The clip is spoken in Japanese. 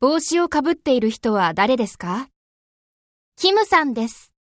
帽子をかぶっている人は誰ですか？キムさんです。